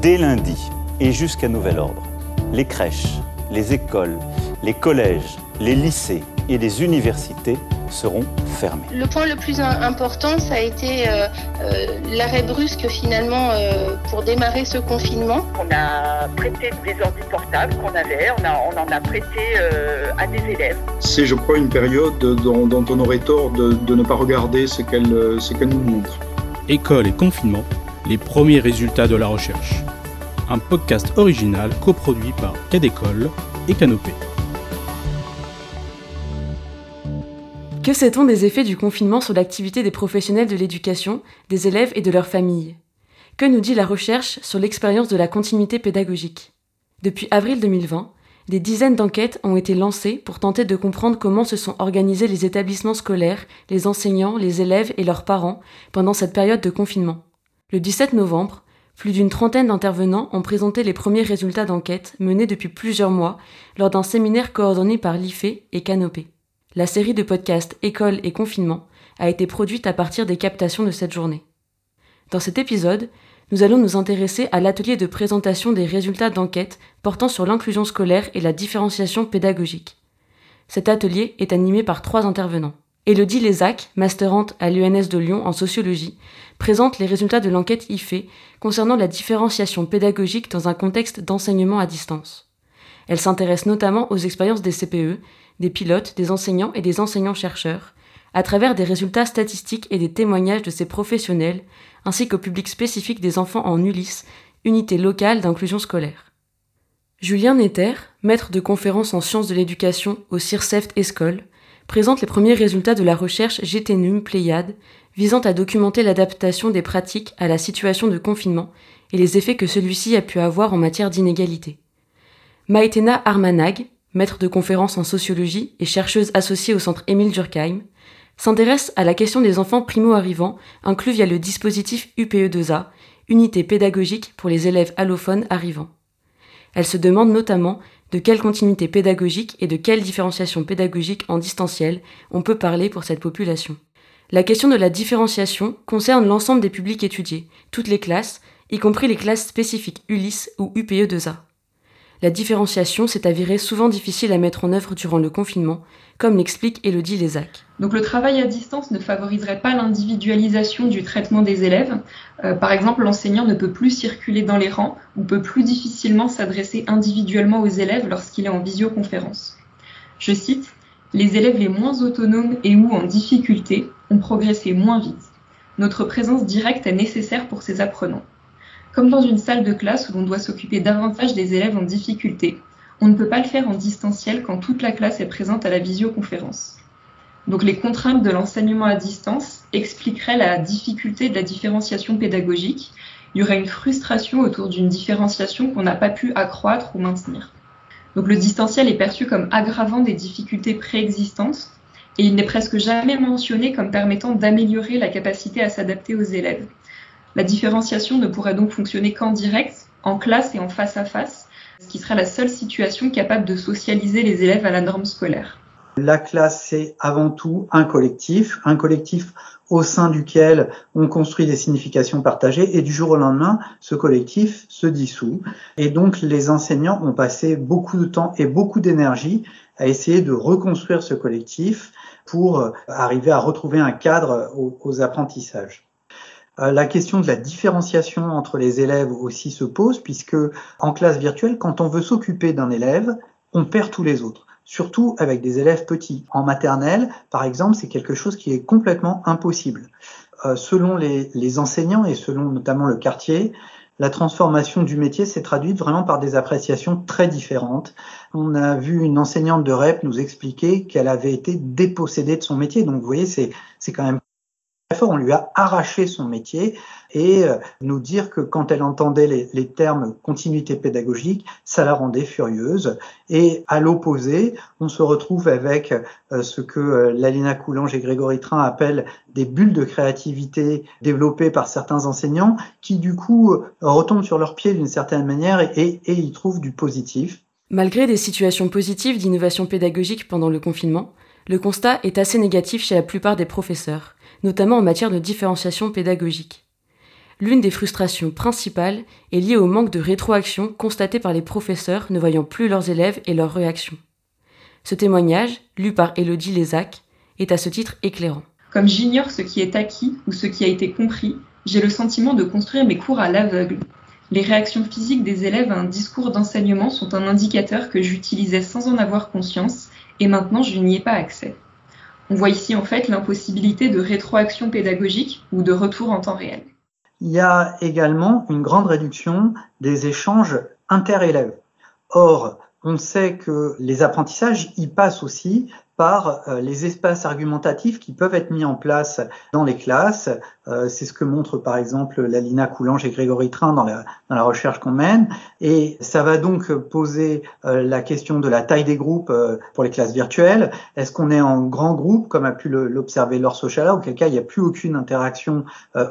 Dès lundi et jusqu'à nouvel ordre, les crèches, les écoles, les collèges, les lycées et les universités seront fermés. Le point le plus important, ça a été euh, euh, l'arrêt brusque finalement euh, pour démarrer ce confinement. On a prêté des ordi portables qu'on avait, on, en a prêté à des élèves. C'est, je crois, une période dont, on aurait tort de, ne pas regarder ce qu'elle, ce qu'elle nous montre. École et confinement, les premiers résultats de la recherche. Un podcast original coproduit par Cadécole et Canopée. Que sait-on des effets du confinement sur l'activité des professionnels de l'éducation, des élèves et de leurs familles? Que nous dit la recherche sur l'expérience de la continuité pédagogique? Depuis avril 2020, des dizaines d'enquêtes ont été lancées pour tenter de comprendre comment se sont organisés les établissements scolaires, les enseignants, les élèves et leurs parents pendant cette période de confinement. Le 17 novembre, plus d'une trentaine d'intervenants ont présenté les premiers résultats d'enquête menés depuis plusieurs mois lors d'un séminaire coordonné par l'IFE et Canopé. La série de podcasts École et confinement a été produite à partir des captations de cette journée. Dans cet épisode, nous allons nous intéresser à l'atelier de présentation des résultats d'enquête portant sur l'inclusion scolaire et la différenciation pédagogique. Cet atelier est animé par trois intervenants. Élodie Lézac, masterante à l'UNS de Lyon en sociologie, présente les résultats de l'enquête IFE concernant la différenciation pédagogique dans un contexte d'enseignement à distance. Elle s'intéresse notamment aux expériences des CPE des pilotes, des enseignants et des enseignants-chercheurs, à travers des résultats statistiques et des témoignages de ces professionnels, ainsi qu'au public spécifique des enfants en ULIS, unité locale d'inclusion scolaire. Julien Netter, maître de conférences en sciences de l'éducation au CIRCEFT Escole, présente les premiers résultats de la recherche GTNUM Pléiade, visant à documenter l'adaptation des pratiques à la situation de confinement et les effets que celui-ci a pu avoir en matière d'inégalité. Maïtena Armanag, maître de conférences en sociologie et chercheuse associée au centre Émile Durkheim, s'intéresse à la question des enfants primo-arrivants inclus via le dispositif UPE2A, unité pédagogique pour les élèves allophones arrivants. Elle se demande notamment de quelle continuité pédagogique et de quelle différenciation pédagogique en distanciel on peut parler pour cette population. La question de la différenciation concerne l'ensemble des publics étudiés, toutes les classes, y compris les classes spécifiques ULIS ou UPE2A la différenciation s'est avérée souvent difficile à mettre en œuvre durant le confinement, comme l'explique Elodie Lézac. Donc le travail à distance ne favoriserait pas l'individualisation du traitement des élèves. Euh, par exemple, l'enseignant ne peut plus circuler dans les rangs ou peut plus difficilement s'adresser individuellement aux élèves lorsqu'il est en visioconférence. Je cite, Les élèves les moins autonomes et ou en difficulté ont progressé moins vite. Notre présence directe est nécessaire pour ces apprenants. Comme dans une salle de classe où l'on doit s'occuper davantage des élèves en difficulté, on ne peut pas le faire en distanciel quand toute la classe est présente à la visioconférence. Donc les contraintes de l'enseignement à distance expliqueraient la difficulté de la différenciation pédagogique. Il y aurait une frustration autour d'une différenciation qu'on n'a pas pu accroître ou maintenir. Donc le distanciel est perçu comme aggravant des difficultés préexistantes et il n'est presque jamais mentionné comme permettant d'améliorer la capacité à s'adapter aux élèves. La différenciation ne pourrait donc fonctionner qu'en direct, en classe et en face à face, ce qui serait la seule situation capable de socialiser les élèves à la norme scolaire. La classe, c'est avant tout un collectif, un collectif au sein duquel on construit des significations partagées et du jour au lendemain, ce collectif se dissout. Et donc les enseignants ont passé beaucoup de temps et beaucoup d'énergie à essayer de reconstruire ce collectif pour arriver à retrouver un cadre aux, apprentissages. Euh, la question de la différenciation entre les élèves aussi se pose puisque en classe virtuelle, quand on veut s'occuper d'un élève, on perd tous les autres surtout avec des élèves petits. En maternelle, par exemple, c'est quelque chose qui est complètement impossible. Euh, selon les, les, enseignants et selon notamment le quartier, la transformation du métier s'est traduite vraiment par des appréciations très différentes. On a vu une enseignante de REP nous expliquer qu'elle avait été dépossédée de son métier. Donc vous voyez, c'est quand même on lui a arraché son métier et euh, nous dire que quand elle entendait les, termes continuité pédagogique, ça la rendait furieuse. Et à l'opposé, on se retrouve avec euh, ce que euh, Lalina Coulange et Grégory Train appellent des bulles de créativité développées par certains enseignants qui du coup retombent sur leurs pieds d'une certaine manière et, et y trouvent du positif. Malgré des situations positives d'innovation pédagogique pendant le confinement, le constat est assez négatif chez la plupart des professeurs notamment en matière de différenciation pédagogique. L'une des frustrations principales est liée au manque de rétroaction constaté par les professeurs ne voyant plus leurs élèves et leurs réactions. Ce témoignage, lu par Elodie Lézac, est à ce titre éclairant. Comme j'ignore ce qui est acquis ou ce qui a été compris, j'ai le sentiment de construire mes cours à l'aveugle. Les réactions physiques des élèves à un discours d'enseignement sont un indicateur que j'utilisais sans en avoir conscience et maintenant je n'y ai pas accès. On voit ici en fait l'impossibilité de rétroaction pédagogique ou de retour en temps réel. Il y a également une grande réduction des échanges interélèves. Or, on sait que les apprentissages y passent aussi par euh, les espaces argumentatifs qui peuvent être mis en place dans les classes. Euh, c'est ce que montre par exemple Lalina Coulange et Grégory Train dans la, dans la recherche qu'on mène. Et ça va donc poser euh, la question de la taille des groupes pour les classes virtuelles. Est-ce qu'on est en grand groupe, comme a pu l'observer Laure Sochala, auquel cas il n'y a plus aucune interaction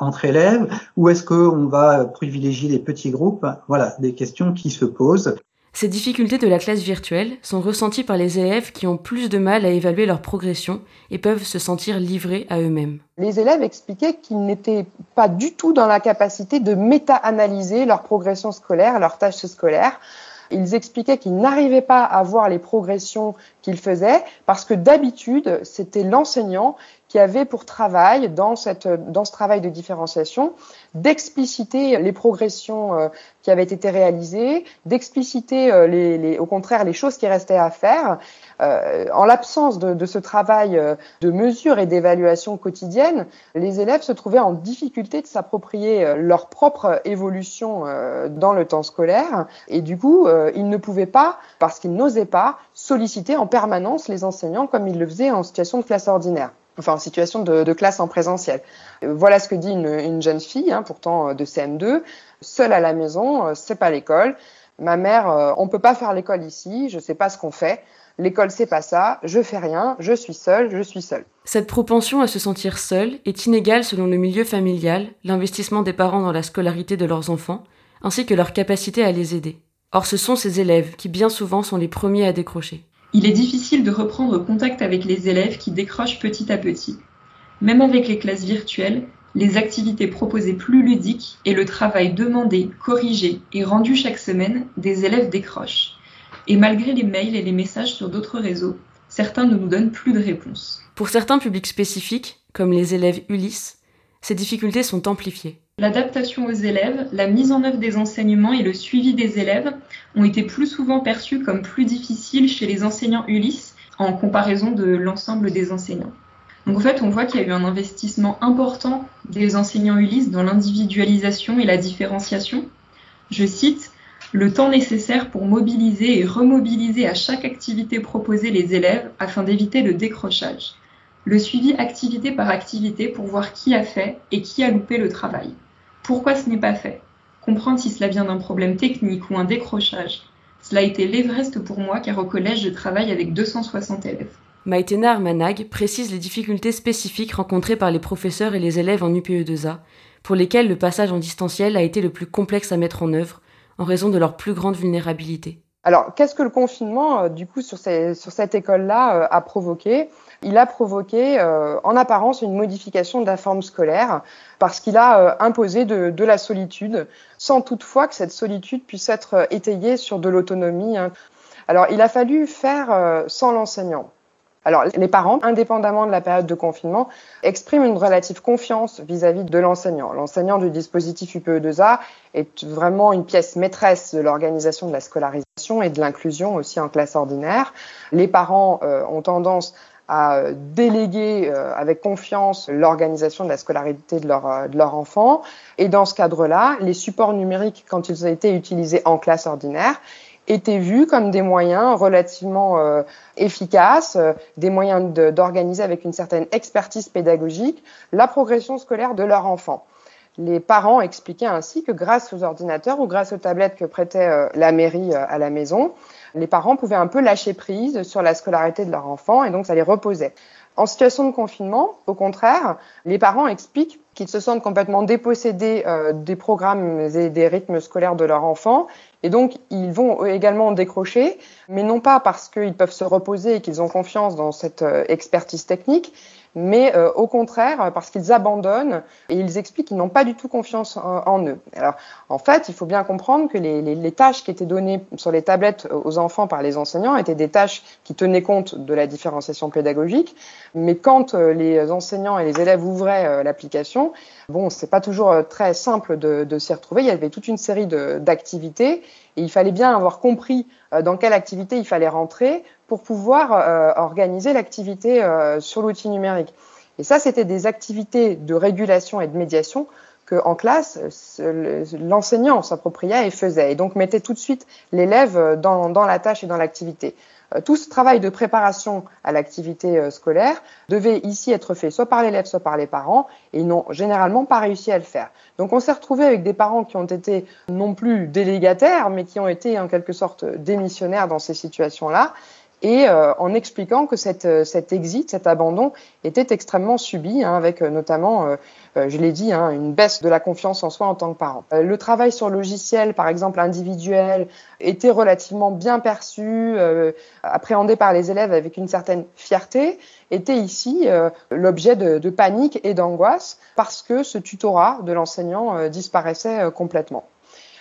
entre élèves, ou est-ce qu'on va privilégier les petits groupes? Voilà, des questions qui se posent. Ces difficultés de la classe virtuelle sont ressenties par les élèves qui ont plus de mal à évaluer leur progression et peuvent se sentir livrés à eux-mêmes. Les élèves expliquaient qu'ils n'étaient pas du tout dans la capacité de méta-analyser leur progression scolaire, leurs tâches scolaires. Ils expliquaient qu'ils n'arrivaient pas à voir les progressions qu'ils faisaient parce que d'habitude, c'était l'enseignant qui avait pour travail, dans, cette, dans ce travail de différenciation, d'expliciter les progressions euh, qui avaient été réalisées, d'expliciter euh, les, les, au contraire les choses qui restaient à faire. Euh, en l'absence de, de, ce travail de mesure et d'évaluation quotidienne, les élèves se trouvaient en difficulté de s'approprier leur propre évolution dans le temps scolaire et du coup, ils ne pouvaient pas, parce qu'ils n'osaient pas, solliciter en permanence les enseignants comme ils le faisaient en situation de classe ordinaire enfin en situation de, classe en présentiel. Euh, voilà ce que dit une, jeune fille, hein, pourtant euh, de CM2, seule à la maison, euh, c'est pas l'école. Ma mère, on peut pas faire l'école ici, je sais pas ce qu'on fait. L'école, c'est pas ça, je fais rien, je suis seule, je suis seule. Cette propension à se sentir seule est inégale selon le milieu familial, l'investissement des parents dans la scolarité de leurs enfants, ainsi que leur capacité à les aider. Or, ce sont ces élèves qui bien souvent sont les premiers à décrocher. Il est difficile de reprendre contact avec les élèves qui décrochent petit à petit. Même avec les classes virtuelles, les activités proposées plus ludiques et le travail demandé, corrigé et rendu chaque semaine, des élèves décrochent. Et malgré les mails et les messages sur d'autres réseaux, certains ne nous donnent plus de réponse. Pour certains publics spécifiques, comme les élèves Ulysse, ces difficultés sont amplifiées. L'adaptation aux élèves, la mise en œuvre des enseignements et le suivi des élèves ont été plus souvent perçus comme plus difficiles chez les enseignants Ulysse en comparaison de l'ensemble des enseignants. Donc en fait, on voit qu'il y a eu un investissement important des enseignants Ulysse dans l'individualisation et la différenciation. Je cite le temps nécessaire pour mobiliser et remobiliser à chaque activité proposée les élèves afin d'éviter le décrochage. Le suivi activité par activité pour voir qui a fait et qui a loupé le travail. Pourquoi ce n'est pas fait? Comprendre si cela vient d'un problème technique ou un décrochage. Cela a été l'Everest pour moi car au collège je travaille avec 260 élèves. Maïtena Manag précise les difficultés spécifiques rencontrées par les professeurs et les élèves en UPE2A, pour lesquels le passage en distanciel a été le plus complexe à mettre en œuvre, en raison de leur plus grande vulnérabilité. Alors, qu'est-ce que le confinement, euh, du coup, sur, cette école-là, euh, a provoqué? Il a provoqué euh, en apparence une modification de la forme scolaire parce qu'il a euh, imposé de, la solitude, sans toutefois que cette solitude puisse être étayée sur de l'autonomie. Hein. Alors il a fallu faire sans l'enseignant. Alors, les parents, indépendamment de la période de confinement, expriment une relative confiance vis-à-vis de l'enseignant. L'enseignant du dispositif UPE2A est vraiment une pièce maîtresse de l'organisation de la scolarisation et de l'inclusion aussi en classe ordinaire. Les parents ont tendance à déléguer euh, avec confiance l'organisation de la scolarité de leur, euh, de leur enfant. Et dans ce cadre-là, les supports numériques, quand ils ont été utilisés en classe ordinaire, étaient vus comme des moyens relativement euh, efficaces, des moyens d'organiser avec une certaine expertise pédagogique la progression scolaire de leur enfant. Les parents expliquaient ainsi que grâce aux ordinateurs ou grâce aux tablettes que prêtait la mairie à la maison, les parents pouvaient un peu lâcher prise sur la scolarité de leur enfant et donc ça les reposait. En situation de confinement, au contraire, les parents expliquent qu'ils se sentent complètement dépossédés euh, des programmes et des rythmes scolaires de leur enfant et donc ils vont également décrocher, mais non pas parce qu'ils peuvent se reposer et qu'ils ont confiance dans cette euh, expertise technique, mais euh, au contraire parce qu'ils abandonnent et ils expliquent qu'ils n'ont pas du tout confiance en, eux. Alors en fait, il faut bien comprendre que les, tâches qui étaient données sur les tablettes aux enfants par les enseignants étaient des tâches qui tenaient compte de la différenciation pédagogique, mais quand euh, les enseignants et les élèves ouvraient euh, l'application, bon, c'est pas toujours très simple de s'y retrouver. Il y avait toute une série d'activités et il fallait bien avoir compris dans quelle activité il fallait rentrer pour pouvoir euh, organiser l'activité euh, sur l'outil numérique. Et ça, c'était des activités de régulation et de médiation que en classe, l'enseignant s'appropriait et faisait, et donc mettait tout de suite l'élève dans, dans la tâche et dans l'activité. Euh, tout ce travail de préparation à l'activité scolaire devait ici être fait soit par l'élève, soit par les parents, et ils n'ont généralement pas réussi à le faire. Donc on s'est retrouvé avec des parents qui ont été non plus délégataires, mais qui ont été en quelque sorte démissionnaires dans ces situations-là, et euh, en expliquant que cette, euh, cet exit, cet abandon était extrêmement subi, hein, avec euh, notamment, je l'ai dit, hein, une baisse de la confiance en soi en tant que parent. le travail sur logiciel, par exemple individuel, était relativement bien perçu, appréhendé par les élèves avec une certaine fierté, était ici l'objet de, de, panique et d'angoisse parce que ce tutorat de l'enseignant disparaissait complètement.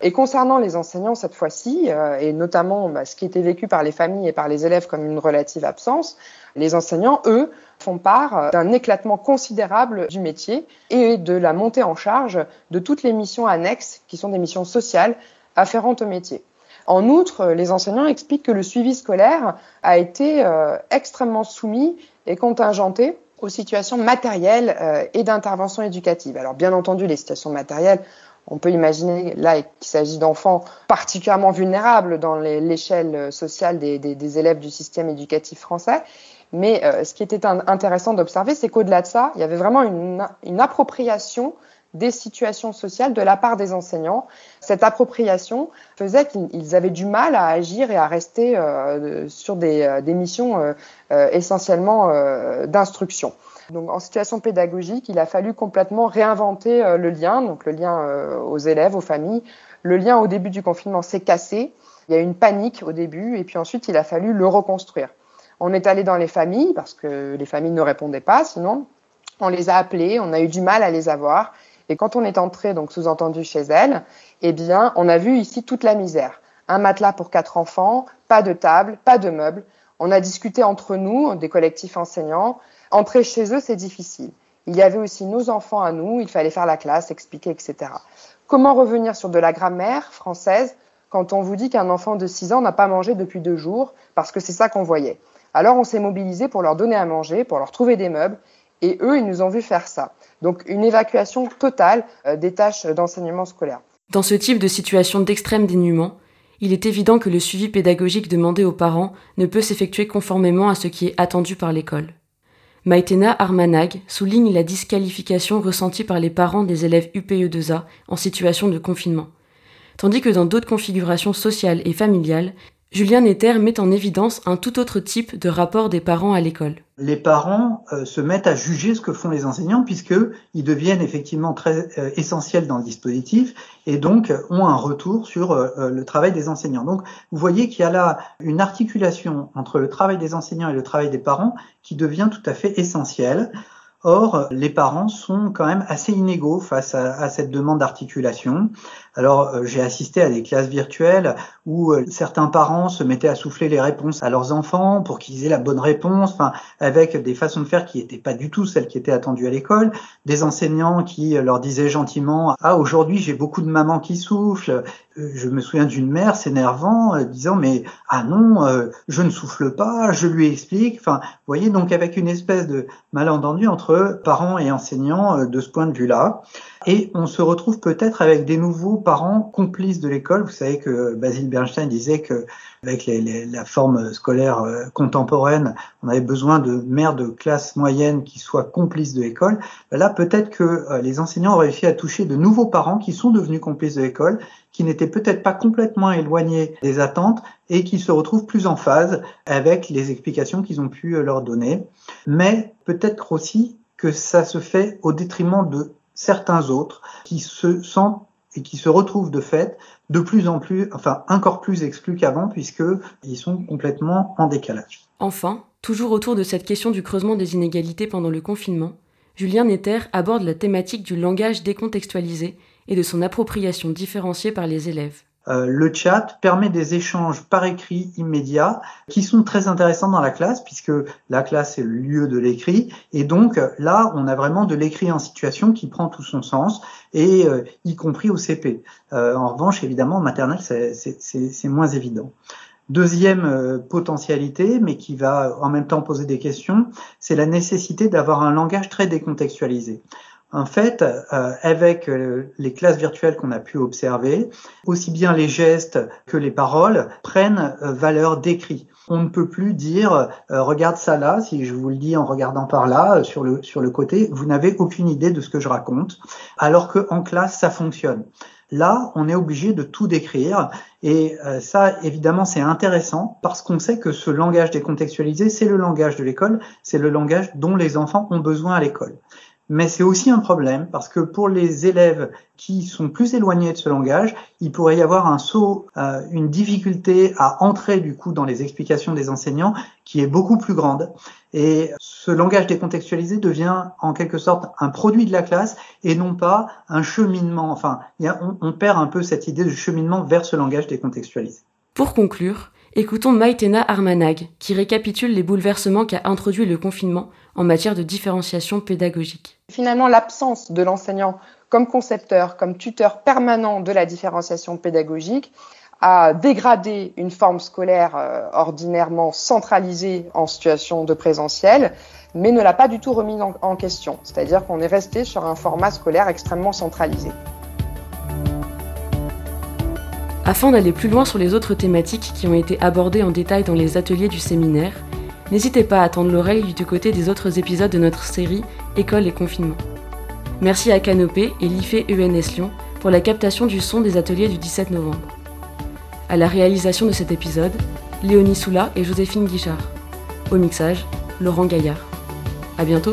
Et concernant les enseignants cette fois-ci, euh, et notamment bah, ce qui était vécu par les familles et par les élèves comme une relative absence, les enseignants, eux, font part euh, d'un éclatement considérable du métier et de la montée en charge de toutes les missions annexes qui sont des missions sociales afférentes au métier. En outre, les enseignants expliquent que le suivi scolaire a été euh, extrêmement soumis et contingenté aux situations matérielles et d'intervention éducative. Alors bien entendu, les situations matérielles, on peut imaginer là qu'il s'agit d'enfants particulièrement vulnérables dans l'échelle sociale des, élèves du système éducatif français. Mais euh, ce qui était intéressant d'observer, c'est qu'au-delà de ça, il y avait vraiment une, appropriation des situations sociales de la part des enseignants. Cette appropriation faisait qu'ils avaient du mal à agir et à rester euh, sur des, euh, missions essentiellement d'instruction. Donc en situation pédagogique, il a fallu complètement réinventer euh, le lien, donc le lien euh, aux élèves, aux familles. Le lien au début du confinement s'est cassé. Il y a eu une panique au début et puis ensuite il a fallu le reconstruire. On est allé dans les familles parce que les familles ne répondaient pas sinon. On les a appelées, on a eu du mal à les avoir. Et quand on est entré, donc sous-entendu chez elles, eh bien, on a vu ici toute la misère. Un matelas pour quatre enfants, pas de table, pas de meubles. On a discuté entre nous, des collectifs enseignants, Entrer chez eux, c'est difficile. Il y avait aussi nos enfants à nous, il fallait faire la classe, expliquer, etc. Comment revenir sur de la grammaire française quand on vous dit qu'un enfant de 6 ans n'a pas mangé depuis deux jours, parce que c'est ça qu'on voyait? Alors on s'est mobilisé pour leur donner à manger, pour leur trouver des meubles, et eux, ils nous ont vu faire ça. Donc une évacuation totale euh, des tâches d'enseignement scolaire. Dans ce type de situation d'extrême dénuement, il est évident que le suivi pédagogique demandé aux parents ne peut s'effectuer conformément à ce qui est attendu par l'école. Maïtena Armanag souligne la disqualification ressentie par les parents des élèves UPE2A en situation de confinement, tandis que dans d'autres configurations sociales et familiales, Julien Netter met en évidence un tout autre type de rapport des parents à l'école. Les parents euh, se mettent à juger ce que font les enseignants puisqu'ils deviennent effectivement très euh, essentiels dans le dispositif et donc ont un retour sur euh, le travail des enseignants. Donc vous voyez qu'il y a là une articulation entre le travail des enseignants et le travail des parents qui devient tout à fait essentielle. Or, les parents sont quand même assez inégaux face à, cette demande d'articulation. Alors, euh, j'ai assisté à des classes virtuelles où euh, certains parents se mettaient à souffler les réponses à leurs enfants pour qu'ils aient la bonne réponse, enfin, avec des façons de faire qui n'étaient pas du tout celles qui étaient attendues à l'école. Des enseignants qui euh, leur disaient gentiment « Ah, aujourd'hui, j'ai beaucoup de mamans qui soufflent. » Je me souviens d'une mère s'énervant, disant « Mais ah non, je ne souffle pas, je lui explique. » Enfin, vous voyez, donc avec une espèce de malentendu entre parents et enseignants euh, de ce point de vue-là. Et on se retrouve peut-être avec des nouveaux parents complices de l'école. Vous savez que Basile Bernstein disait que avec la forme scolaire euh, contemporaine, on avait besoin de mères de classe moyenne qui soient complices de l'école. Là, peut-être que euh, les enseignants ont réussi à toucher de nouveaux parents qui sont devenus complices de l'école, qui n'étaient peut-être pas complètement éloignés des attentes et qui se retrouvent plus en phase avec les explications qu'ils ont pu leur donner. Mais peut-être aussi que ça se fait au détriment de certains autres qui se sentent et qui se retrouvent de fait de plus en plus, enfin encore plus exclus qu'avant puisque ils sont complètement en décalage. Enfin, toujours autour de cette question du creusement des inégalités pendant le confinement, Julien Netter aborde la thématique du langage décontextualisé et de son appropriation différenciée par les élèves. Euh, le chat permet des échanges par écrit immédiats qui sont très intéressants dans la classe puisque la classe est le lieu de l'écrit et donc là on a vraiment de l'écrit en situation qui prend tout son sens et euh, y compris au CP. Euh, en revanche évidemment en maternelle c'est moins évident. Deuxième potentialité, mais qui va en même temps poser des questions, c'est la nécessité d'avoir un langage très décontextualisé. En fait, euh, avec euh, les classes virtuelles qu'on a pu observer, aussi bien les gestes que les paroles prennent euh, valeur d'écrit. On ne peut plus dire regarde ça là, si je vous le dis en regardant par là sur le sur le côté, vous n'avez aucune idée de ce que je raconte, alors que en classe ça fonctionne. Là, on est obligé de tout décrire et ça, évidemment, c'est intéressant parce qu'on sait que ce langage décontextualisé, c'est le langage de l'école, c'est le langage dont les enfants ont besoin à l'école. Mais c'est aussi un problème parce que pour les élèves qui sont plus éloignés de ce langage, il pourrait y avoir un saut, euh, une difficulté à entrer du coup dans les explications des enseignants qui est beaucoup plus grande. Et ce langage décontextualisé devient en quelque sorte un produit de la classe et non pas un cheminement. Enfin, on, on perd un peu cette idée de cheminement vers ce langage décontextualisé. Pour conclure, Écoutons Maïtena Armanag, qui récapitule les bouleversements qu'a introduit le confinement en matière de différenciation pédagogique. Finalement, l'absence de l'enseignant comme concepteur, comme tuteur permanent de la différenciation pédagogique a dégradé une forme scolaire euh, ordinairement centralisée en situation de présentiel, mais ne l'a pas du tout remis en question. C'est-à-dire qu'on est resté sur un format scolaire extrêmement centralisé. Afin d'aller plus loin sur les autres thématiques qui ont été abordées en détail dans les ateliers du séminaire, n'hésitez pas à tendre l'oreille du côté des autres épisodes de notre série École et confinement. Merci à Canopé et l'IFE ENS Lyon pour la captation du son des ateliers du 17 novembre. À la réalisation de cet épisode, Léonie Soula et Joséphine Guichard. Au mixage, Laurent Gaillard. À bientôt!